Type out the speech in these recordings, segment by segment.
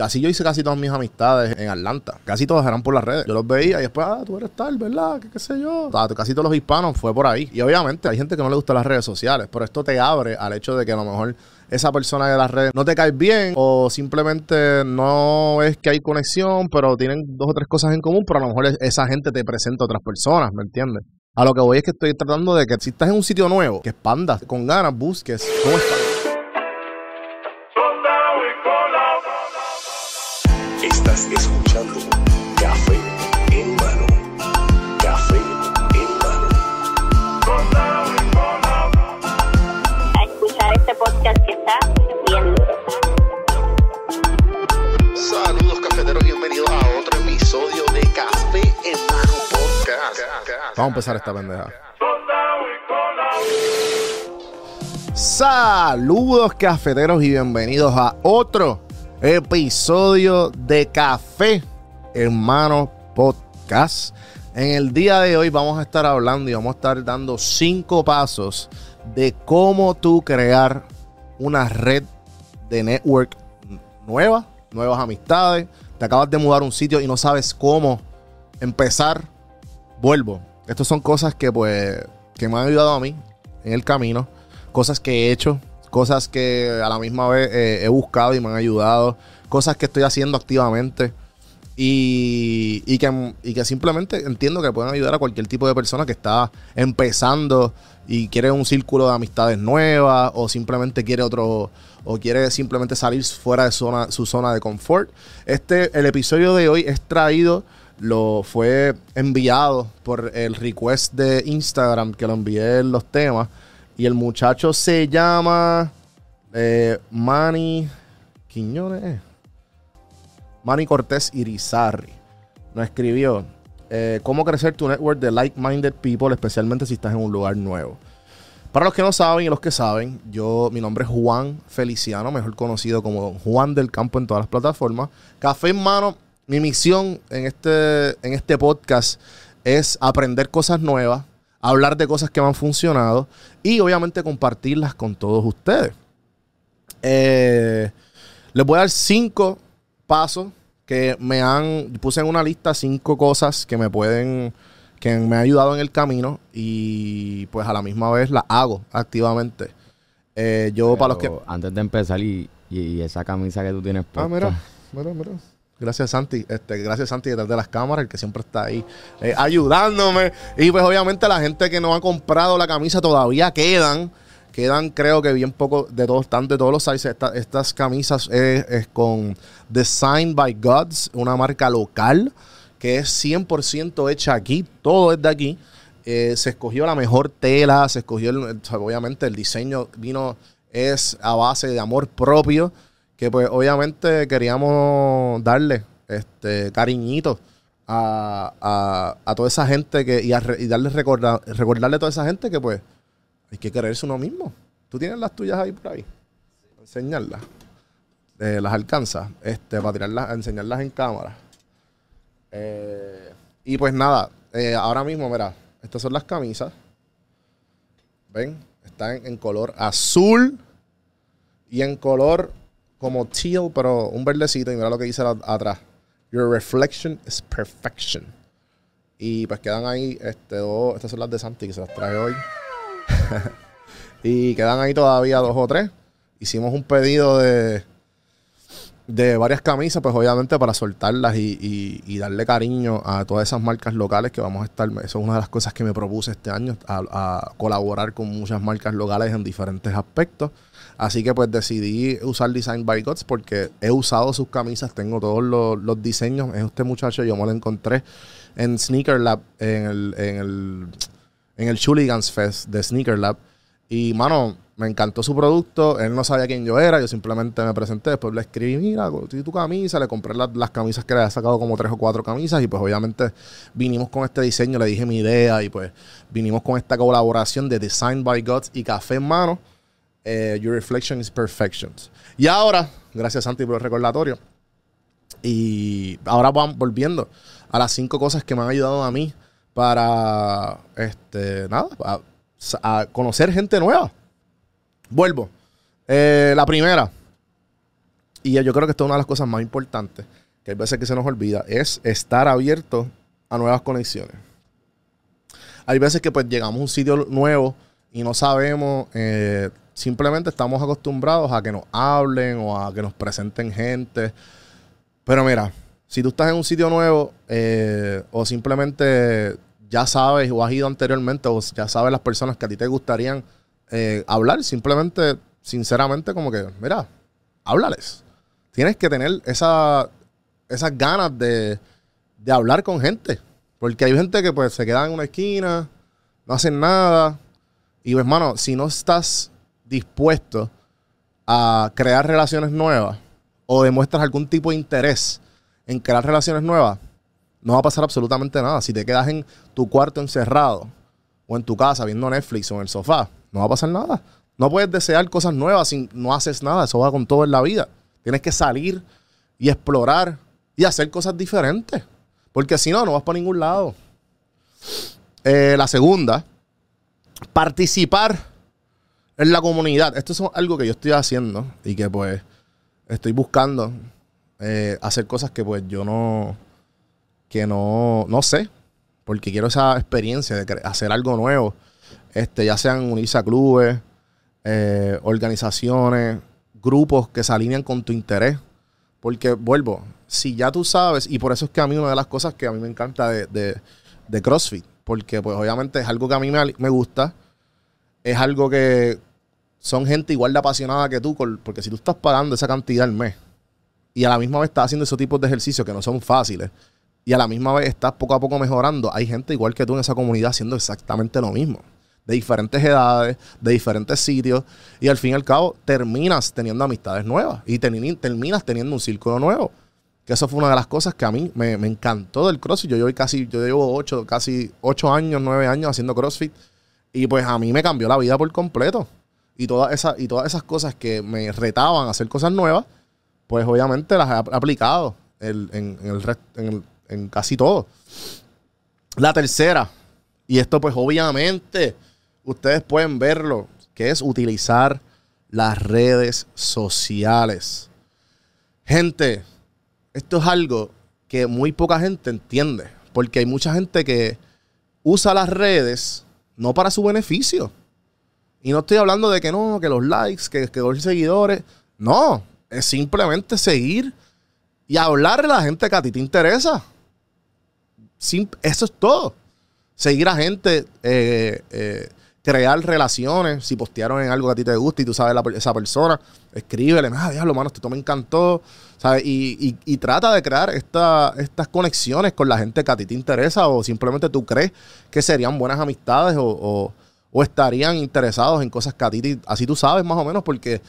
así yo hice casi todas mis amistades en Atlanta. Casi todas eran por las redes. Yo los veía y después, ah, tú eres tal, ¿verdad? ¿Qué, qué sé yo? Casi todos los hispanos fue por ahí. Y obviamente hay gente que no le gusta las redes sociales, pero esto te abre al hecho de que a lo mejor esa persona de las redes no te cae bien o simplemente no es que hay conexión, pero tienen dos o tres cosas en común, pero a lo mejor es- esa gente te presenta a otras personas, ¿me entiendes? A lo que voy es que estoy tratando de que si estás en un sitio nuevo, que expandas con ganas, busques cómo. Estás Vamos a empezar esta pendeja. Saludos cafeteros y bienvenidos a otro episodio de Café Hermano Podcast. En el día de hoy vamos a estar hablando y vamos a estar dando cinco pasos de cómo tú crear una red de network nueva, nuevas amistades. Te acabas de mudar un sitio y no sabes cómo empezar vuelvo. Estas son cosas que pues que me han ayudado a mí en el camino, cosas que he hecho, cosas que a la misma vez eh, he buscado y me han ayudado, cosas que estoy haciendo activamente. Y, y que, y que simplemente entiendo que pueden ayudar a cualquier tipo de persona que está empezando y quiere un círculo de amistades nuevas o simplemente quiere otro o quiere simplemente salir fuera de su zona de confort. Este, el episodio de hoy es traído lo fue enviado por el request de Instagram que lo envié en los temas. Y el muchacho se llama eh, Manny Quiñones. Manny Cortés Irizarry. Nos escribió eh, cómo crecer tu network de like-minded people, especialmente si estás en un lugar nuevo. Para los que no saben y los que saben, yo, mi nombre es Juan Feliciano, mejor conocido como Juan del Campo en todas las plataformas. Café en mano, mi misión en este, en este podcast es aprender cosas nuevas, hablar de cosas que me han funcionado y obviamente compartirlas con todos ustedes. Eh, les voy a dar cinco pasos que me han, puse en una lista cinco cosas que me pueden, que me han ayudado en el camino y pues a la misma vez las hago activamente. Eh, yo para los que... Antes de empezar, y, y esa camisa que tú tienes puesta. Ah, mira, mira, mira. Gracias, Santi. Este, gracias, Santi, detrás de las cámaras, el que siempre está ahí eh, ayudándome. Y pues, obviamente, la gente que no ha comprado la camisa todavía quedan. Quedan, creo que bien poco de todos, están de todos los sizes. Esta- estas camisas es, es con Design by Gods, una marca local que es 100% hecha aquí. Todo es de aquí. Eh, se escogió la mejor tela, se escogió, obviamente, el diseño vino, es a base de amor propio que pues obviamente queríamos darle este cariñito a, a- toda esa gente que y, a y darle recordar, recordarle a toda esa gente que pues hay que quererse uno mismo. Tú tienes las tuyas ahí por ahí. Enseñarlas. Eh, las alcanzas. Este, para tirarlas, enseñarlas en cámara. Eh, y pues nada, eh, ahora mismo, mira, estas son las camisas. ¿Ven? Están en color azul y en color como teal, pero un verdecito. Y mira lo que dice atrás. Your reflection is perfection. Y pues quedan ahí, este, dos, estas son las de Santi que se las trae hoy. y quedan ahí todavía dos o tres. Hicimos un pedido de, de varias camisas, pues obviamente para soltarlas y, y- darle cariño a todas esas marcas locales que vamos a estar. Eso es una de las cosas que me propuse este año, a, a colaborar con muchas marcas locales en diferentes aspectos. Así que pues decidí usar Design by Gods porque he usado sus camisas, tengo todos los, los diseños. Es este muchacho, yo me lo encontré en Sneaker Lab, en el, en el, en el Chuligans Fest de Sneaker Lab. Y, mano, me encantó su producto. Él no sabía quién yo era. Yo simplemente me presenté. Después le escribí, mira, tu tu camisa. Le compré la- las camisas que le había sacado como tres o cuatro camisas. Y pues obviamente vinimos con este diseño. Le dije mi idea. Y pues vinimos con esta colaboración de Design by Gods y Café en Mano. eh, Your Reflection is Perfection. Y ahora, gracias Santi por el recordatorio. Y ahora vamos volviendo a las cinco cosas que me han ayudado a mí para, este, nada, a, a conocer gente nueva. Vuelvo. Eh, la primera, y yo creo que esta es una de las cosas más importantes, que hay veces que se nos olvida, es estar abierto a nuevas conexiones. Hay veces que pues llegamos a un sitio nuevo y no sabemos, eh, simplemente estamos acostumbrados a que nos hablen o a que nos presenten gente. Pero mira, si tú estás en un sitio nuevo eh, o simplemente ya sabes o has ido anteriormente o ya sabes las personas que a ti te gustarían eh, hablar, simplemente, sinceramente, como que, mira, háblales. Tienes que tener esa, esas ganas de, de hablar con gente. Porque hay gente que pues se queda en una esquina, no hacen nada. Y pues, hermano, si no estás dispuesto a crear relaciones nuevas o demuestras algún tipo de interés en crear relaciones nuevas, no va a pasar absolutamente nada. Si te quedas en tu cuarto encerrado o en tu casa viendo Netflix o en el sofá, no va a pasar nada. No puedes desear cosas nuevas si no haces nada. Eso va con todo en la vida. Tienes que salir y explorar y hacer cosas diferentes. Porque si no, no vas para ningún lado. Eh, la segunda, participar en la comunidad. Esto es algo que yo estoy haciendo y que pues estoy buscando eh, hacer cosas que pues yo no, que no, no sé, porque quiero esa experiencia de hacer algo nuevo, este, ya sean unirse a clubes, eh, organizaciones, grupos que se alinean con tu interés. Porque vuelvo, si ya tú sabes, y por eso es que a mí una de las cosas que a mí me encanta de, de- de CrossFit, porque pues obviamente es algo que a mí me, me gusta, es algo que son gente igual de apasionada que tú, porque si tú estás pagando esa cantidad al mes y a la misma vez estás haciendo esos tipos de ejercicios que no son fáciles, y a la misma vez estás poco a poco mejorando, hay gente igual que tú en esa comunidad haciendo exactamente lo mismo. De diferentes edades, de diferentes sitios, y al fin y al cabo terminas teniendo amistades nuevas y teni- terminas teniendo un círculo nuevo. Que eso fue una de las cosas que a mí me, me encantó del CrossFit. Yo llevo casi, yo llevo ocho, casi ocho años, nueve años haciendo CrossFit. Y pues a mí me cambió la vida por completo. Y todas esas, y todas esas cosas que me retaban a hacer cosas nuevas, pues obviamente las he ap- aplicado el- en, en el en el- en casi todo. La tercera, y esto pues obviamente ustedes pueden verlo, que es utilizar las redes sociales. Gente, esto es algo que muy poca gente entiende, porque hay mucha gente que usa las redes no para su beneficio. Y no estoy hablando de que no, que los likes, que, que los seguidores. No, es simplemente seguir y hablarle a la gente que a ti te interesa. Eso es todo. Seguir a gente, eh, eh, crear relaciones. Si postearon en algo que a ti te gusta y tú sabes la esa persona, escríbele, ah, diablo, mano, esto me encantó. Y, trata de crear esta- estas conexiones con la gente que a ti te interesa o simplemente tú crees que serían buenas amistades o, estarían interesados en cosas que a ti, te- así tú sabes más o menos, porque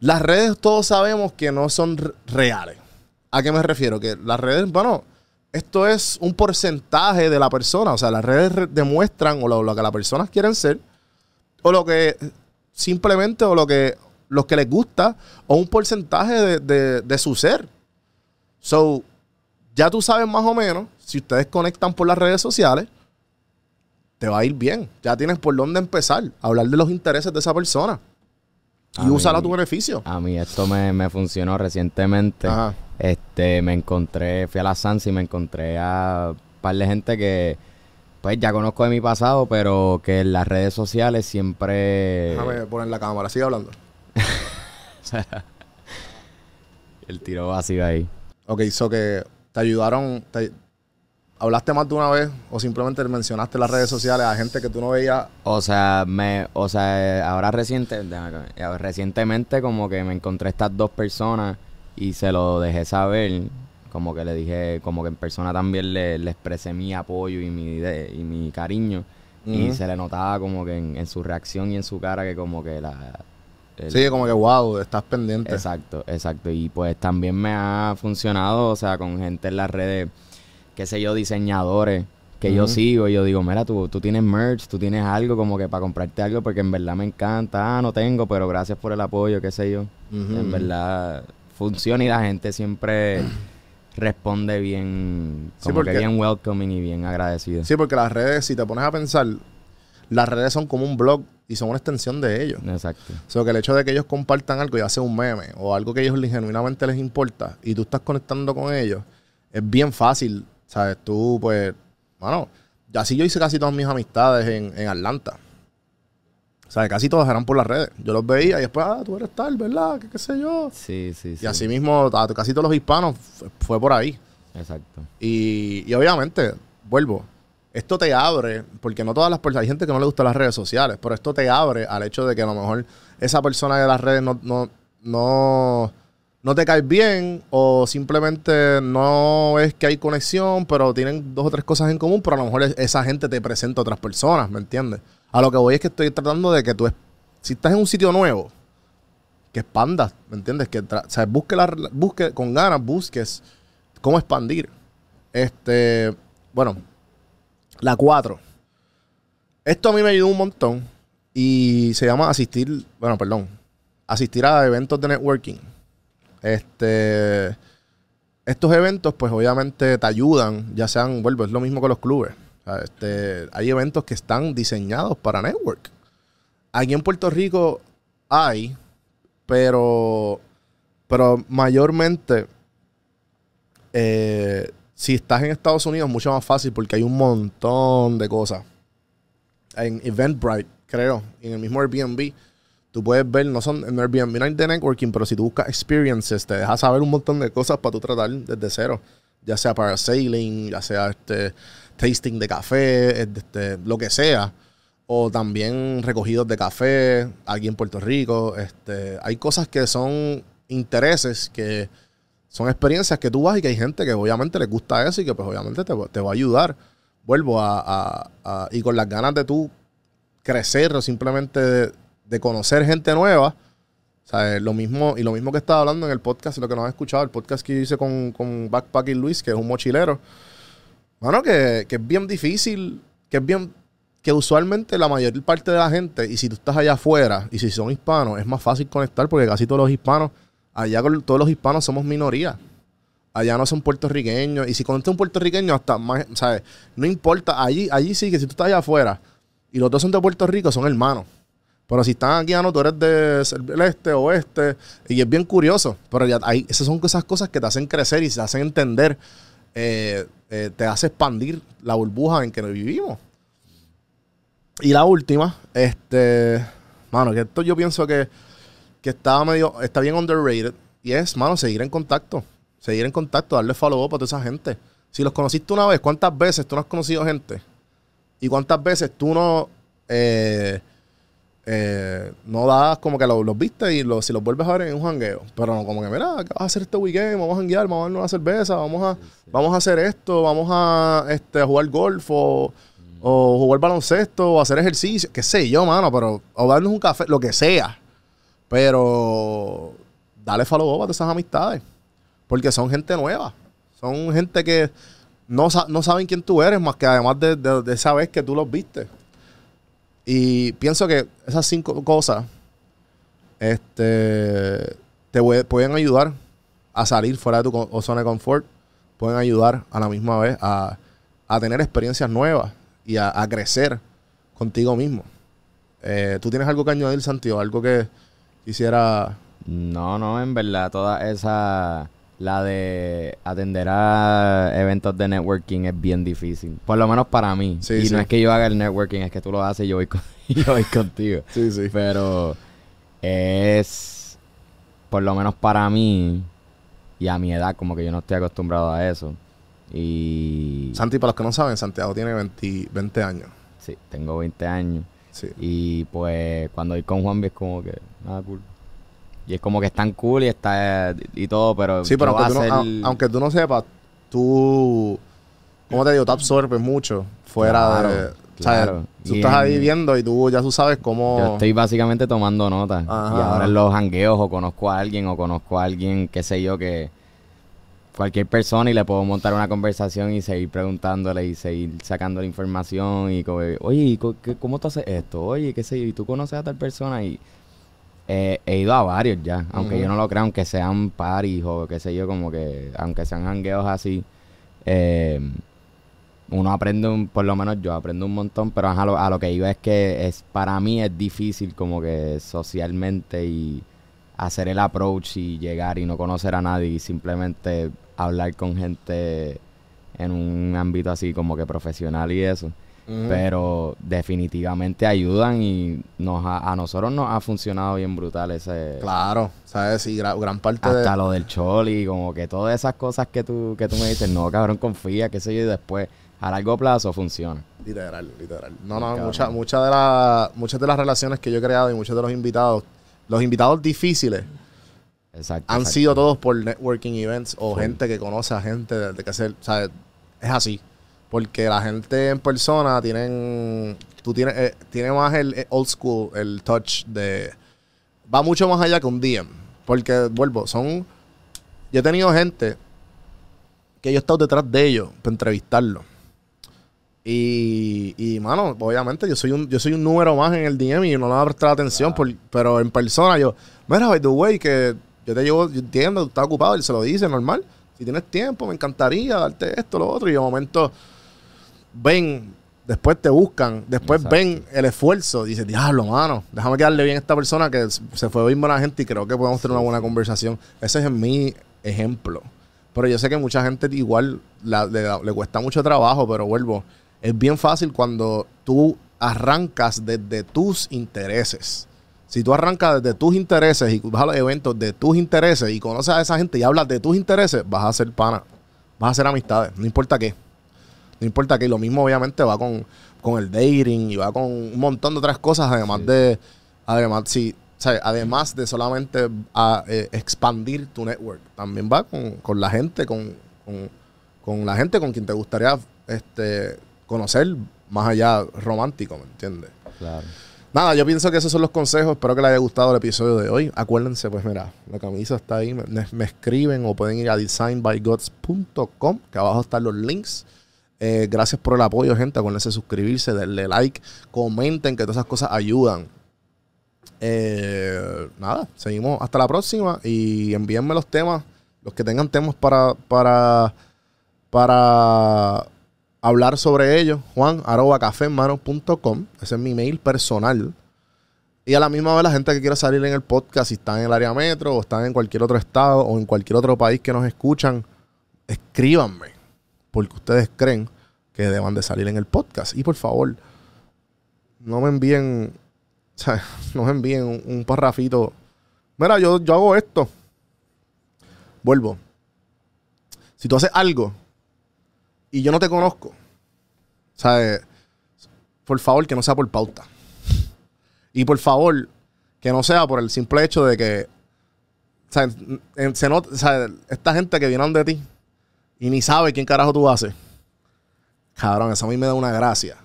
las redes todos sabemos que no son re- reales. ¿A qué me refiero? Que las redes, bueno, esto es un porcentaje de la persona. O sea, las redes re- demuestran o lo, lo que las personas quieren ser, o lo que simplemente, o lo que los que les gusta, o un porcentaje de, de- de su ser. So, ya tú sabes más o menos, si ustedes conectan por las redes sociales, te va a ir bien. Ya tienes por dónde empezar a hablar de los intereses de esa persona. Y A úsala a tu beneficio. A mí esto me, me funcionó recientemente. Ajá. Este, me encontré, fui a la Sansa y me encontré a un par de gente que, pues ya conozco de mi pasado, pero que en las redes sociales siempre... Déjame poner la cámara, sigue hablando. El tiro vacío ahí. Ok, so que te ayudaron, te- ¿hablaste más de una vez o simplemente mencionaste las redes sociales a gente que tú no veías? O sea, me, o sea, ahora reciente, recientemente como que me encontré estas dos personas y se lo dejé saber, como que le dije, como que en persona también le, le expresé mi apoyo y mi de- y mi cariño y se le notaba como que en, en su reacción y en su cara que como que la el- Sí, como que wow, estás pendiente. Exacto, exacto. Y pues también me ha funcionado, o sea, con gente en las redes, qué sé yo, diseñadores que yo sigo y yo digo, mira, tú, tú tienes merch, tú tienes algo como que para comprarte algo porque en verdad me encanta. Ah, no tengo, pero gracias por el apoyo, qué sé yo. En verdad funciona y la gente siempre responde bien, Sí, como porque- que bien welcoming y bien agradecido. Sí, porque las redes, si te pones a pensar, las redes son como un blog y son una extensión de ellos. Exacto. O sea, que el hecho de que ellos compartan algo, ya sea un meme o algo que ellos genuinamente les importa y tú estás conectando con ellos, es bien fácil, ¿sabes? Tú, pues, bueno, así yo hice casi todas mis amistades en, en Atlanta. O sea, casi todas eran por las redes. Yo los veía y después, ah, tú eres tal, ¿verdad? ¿Qué, qué sé yo? Sí, sí, sí. Y así mismo, a- casi todos los hispanos fue por ahí. Exacto. Y, y obviamente, vuelvo, esto te abre, porque no todas las personas, hay gente que no le gusta las redes sociales, pero esto te abre al hecho de que a lo mejor esa persona de las redes no, no, no, no te cae bien o simplemente no es que hay conexión, pero tienen dos o tres cosas en común, pero a lo mejor es- esa gente te presenta a otras personas, ¿me entiendes? A lo que voy es que estoy tratando de que tú, si estás en un sitio nuevo, que expandas, ¿me entiendes? Que o busque, la, busque con ganas, busques cómo expandir. Este, bueno, la 4. Esto a mí me ayudó un montón y se llama asistir, bueno, perdón, asistir a eventos de networking. Este, estos eventos, pues obviamente te ayudan, ya sean, vuelvo, es lo mismo que los clubes. Sea, Este, hay eventos que están diseñados para network. Aquí en Puerto Rico hay, pero, pero mayormente eh, si estás en Estados Unidos es mucho más fácil porque hay un montón de cosas. En Eventbrite, creo, en el mismo Airbnb, tú puedes ver, no son en Airbnb no hay de networking, pero si tú buscas experiences, te deja saber un montón de cosas para tú tratar desde cero. Ya sea parasailing, ya sea este tasting de café, este, lo que sea. O también recogidos de café aquí en Puerto Rico. Este, hay cosas que son intereses que son experiencias que tú vas y que hay gente que obviamente le gusta eso y que pues obviamente te, te va a ayudar. Vuelvo a, a- a- y con las ganas de tú crecer o simplemente de, conocer gente nueva. Eh, lo mismo, y lo mismo que estaba hablando en el podcast, lo que nos has escuchado, el podcast que yo hice con, con Backpacking Luis, que es un mochilero. Bueno, que, que es bien difícil, que es bien, que usualmente la mayor parte de la gente, y si tú estás allá afuera, y si son hispanos, es más fácil conectar porque casi todos los hispanos, allá todos los hispanos somos minoría. Allá no son puertorriqueños. Y si conoces un puertorriqueño, hasta más, ¿sabes? No importa. Allí, allí sí que si tú estás allá afuera y los dos son de Puerto Rico, son hermanos. Pero si están aquí, no, tú eres de el este, oeste. Y es bien curioso. Pero ya hay, esas son esas cosas que te hacen crecer y te hacen entender. eh, eh, te hace expandir la burbuja en que vivimos. Y la última, este. Mano, que esto yo pienso que, que está medio. Está bien underrated. Y es, mano, seguir en contacto. Seguir en contacto, darle follow up a toda esa gente. Si los conociste una vez, ¿cuántas veces tú no has conocido gente? ¿Y cuántas veces tú no. eh, eh, no das como que los, los viste y los, si los vuelves a ver en un jangueo. Pero no, como que, mira, ¿qué vas a hacer este weekend? Vamos a janguear, vamos a darnos una cerveza, vamos a, vamos a hacer esto, vamos a, este, a jugar golf o, o jugar baloncesto o hacer ejercicio, qué sé yo, mano, pero, o darnos un café, lo que sea. Pero dale follow up a esas amistades. Porque son gente nueva. Son gente que no, no saben quién tú eres, más que además de, de, de esa vez que tú los viste. Y pienso que esas cinco cosas este, te pue- pueden ayudar a salir fuera de tu zona de confort. Pueden ayudar a la misma vez a, a tener experiencias nuevas y a, a crecer contigo mismo. Eh, ¿Tú tienes algo que añadir, Santiago? Algo que quisiera... No, no, en verdad, toda esa, la de atender a eventos de networking es bien difícil. Por lo menos para mí. Sí, y sí. no es que yo haga el networking, es que tú lo haces y yo voy, con- yo voy contigo. Sí, sí. Pero es, por lo menos para mí y a mi edad, como que yo no estoy acostumbrado a eso. Y Santi, para los que no saben, Santiago tiene 20, 20 años. sí, tengo 20 años. Sí. Y pues cuando voy con Juanvi es como que nada cool. Y es como que es tan cool y está y todo, pero Sí, pero aunque tú, no, a- aunque tú no sepas, tú, ¿cómo te digo? Te absorbes mucho fuera Claro, de... o sea, claro. tú Y estás ahí viendo y tú ya tú sabes cómo... Yo estoy básicamente tomando notas. Ajá, y ahora en los jangueos o conozco a alguien o conozco a alguien, qué sé yo, que cualquier persona y le puedo montar una conversación y seguir preguntándole y seguir sacando la información y como, oye, ¿y co- qué- ¿cómo tú haces esto? Oye, qué sé yo, ¿y tú conoces a tal persona? Y eh, he ido a varios ya, aunque yo no lo creo, aunque sean paris o qué sé yo, como que, aunque sean jangueos así. eh, uno aprende, un, por lo menos yo aprendo un montón, pero ajá, lo- a lo que iba es que es para mí es difícil como que socialmente y hacer el approach y llegar y no conocer a nadie y simplemente hablar con gente en un ámbito así como que profesional y eso. Pero definitivamente ayudan y nos ha- a nosotros nos ha funcionado bien brutal ese... Claro, ¿sabes? Sí, gra- gran parte Hasta de... lo del choli, como que todas esas cosas que tú, que tú me dices, no, cabrón, confía, qué sé yo, y después a largo plazo funciona. Literal, literal. No, no, muchas muchas de, las muchas de las relaciones que yo he creado y muchos de los invitados, los invitados difíciles Exacto. han exacto. sido todos por networking events o gente que conoce a gente de, de que hacer, ¿sabes? Es así. Porque la gente en persona tienen, tú tienes, eh, tiene más el eh, old school, el touch de, va mucho más allá que un DM. Porque, vuelvo, son, yo he tenido gente que yo he estado detrás de ellos para entrevistarlo. Y, y, mano, obviamente yo soy un yo soy un número más en el DM y no le voy a prestar atención, por- pero en persona yo, mira, by the way, que yo te llevo, yo entiendo, tú estás ocupado, él se lo dice, normal. Si tienes tiempo, me encantaría darte esto, lo otro. Y de momento ven, después te buscan, después Exacto. ven el esfuerzo. Dices, diablo, mano, déjame quedarle bien a esta persona que se fue bien buena gente y creo que podemos tener una buena conversación. Ese es mi ejemplo. Pero yo sé que mucha gente igual la- le, le cuesta mucho trabajo, pero vuelvo. Es bien fácil cuando tú arrancas desde tus intereses. Si tú arrancas desde tus intereses y vas a los eventos de tus intereses y conoces a esa gente y hablas de tus intereses, vas a ser pana. Vas a hacer amistades, no importa qué. No importa qué. Y lo mismo obviamente va con, con el dating y va con un montón de otras cosas, además Sí. de, además, sí, o sea, además de solamente a, eh, expandir tu network. También va con, con la gente, con, con, con la gente con quien te gustaría este, conocer más allá romántico, ¿me entiendes? Claro. Nada, yo pienso que esos son los consejos. Espero que les haya gustado el episodio de hoy. Acuérdense, pues mira, la camisa está ahí. Me, me escriben o pueden ir a designbygods.com, que abajo están los links. Eh, gracias por el apoyo, gente. Acuérdense de suscribirse, darle like, comenten, que todas esas cosas ayudan. Eh, nada, seguimos hasta la próxima y envíenme los temas, los que tengan temas para, para, para hablar sobre ellos, juan arroba. Ese es mi mail personal. Y a la misma vez la gente que quiera salir en el podcast, si están en el área metro o están en cualquier otro estado o en cualquier otro país que nos escuchan, escríbanme. Porque ustedes creen que deban de salir en el podcast. Y por favor, no me envíen, o no me envíen un, un parrafito. Mira, yo, yo hago esto. Vuelvo. Si tú haces algo y yo no te conozco, ¿sabes? Por favor, que no sea por pauta. Y por favor, que no sea por el simple hecho de que. En- se nota-. Esta gente que viene de ti y ni sabe quién carajo tú haces. Cabrón, eso a mí me da una gracia.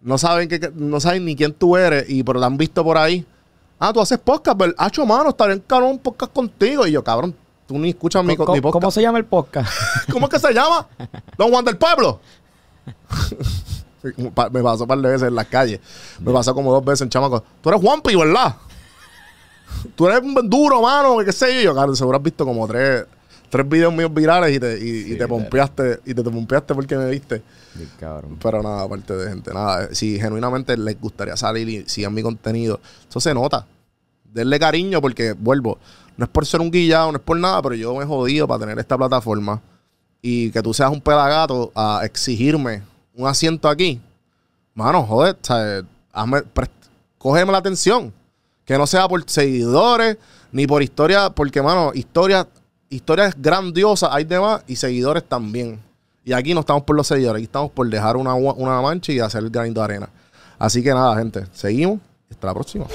No saben, que, no saben ni quién tú eres y pero la han visto por ahí. Ah, tú haces podcast, ¿verdad? Hacho, mano, está bien cabrón un podcast contigo. Y yo, cabrón, tú ni escuchas mi, ¿Cómo, mi podcast. cómo se llama el podcast? ¿Cómo es que se llama? Don Juan del Pueblo. Me pasó un par de veces en las calles. Me pasó como dos veces en chamaco. Tú eres Juanpi, ¿verdad? Tú eres un duro, mano. ¿Qué sé yo? Yo, claro, seguro has visto como tres, tres videos míos virales y te, y, te pompeaste. Y te, te pompeaste porque me viste. Sí. Pero nada, aparte de gente, nada. Si genuinamente les gustaría salir y sigan mi contenido, eso se nota. Denle cariño porque, vuelvo, no es por ser un guillado, no es por nada, pero yo me he jodido para tener esta plataforma y que tú seas un pedagato a exigirme un asiento aquí. Mano, joder, ¿sabes? Hazme- cógeme la atención. Que no sea por seguidores ni por historia, porque, mano, historias historias grandiosas hay demás y seguidores también. Y aquí no estamos por los seguidores, aquí estamos por dejar una, una mancha y hacer el granito de arena. Así que nada, gente, seguimos hasta la próxima.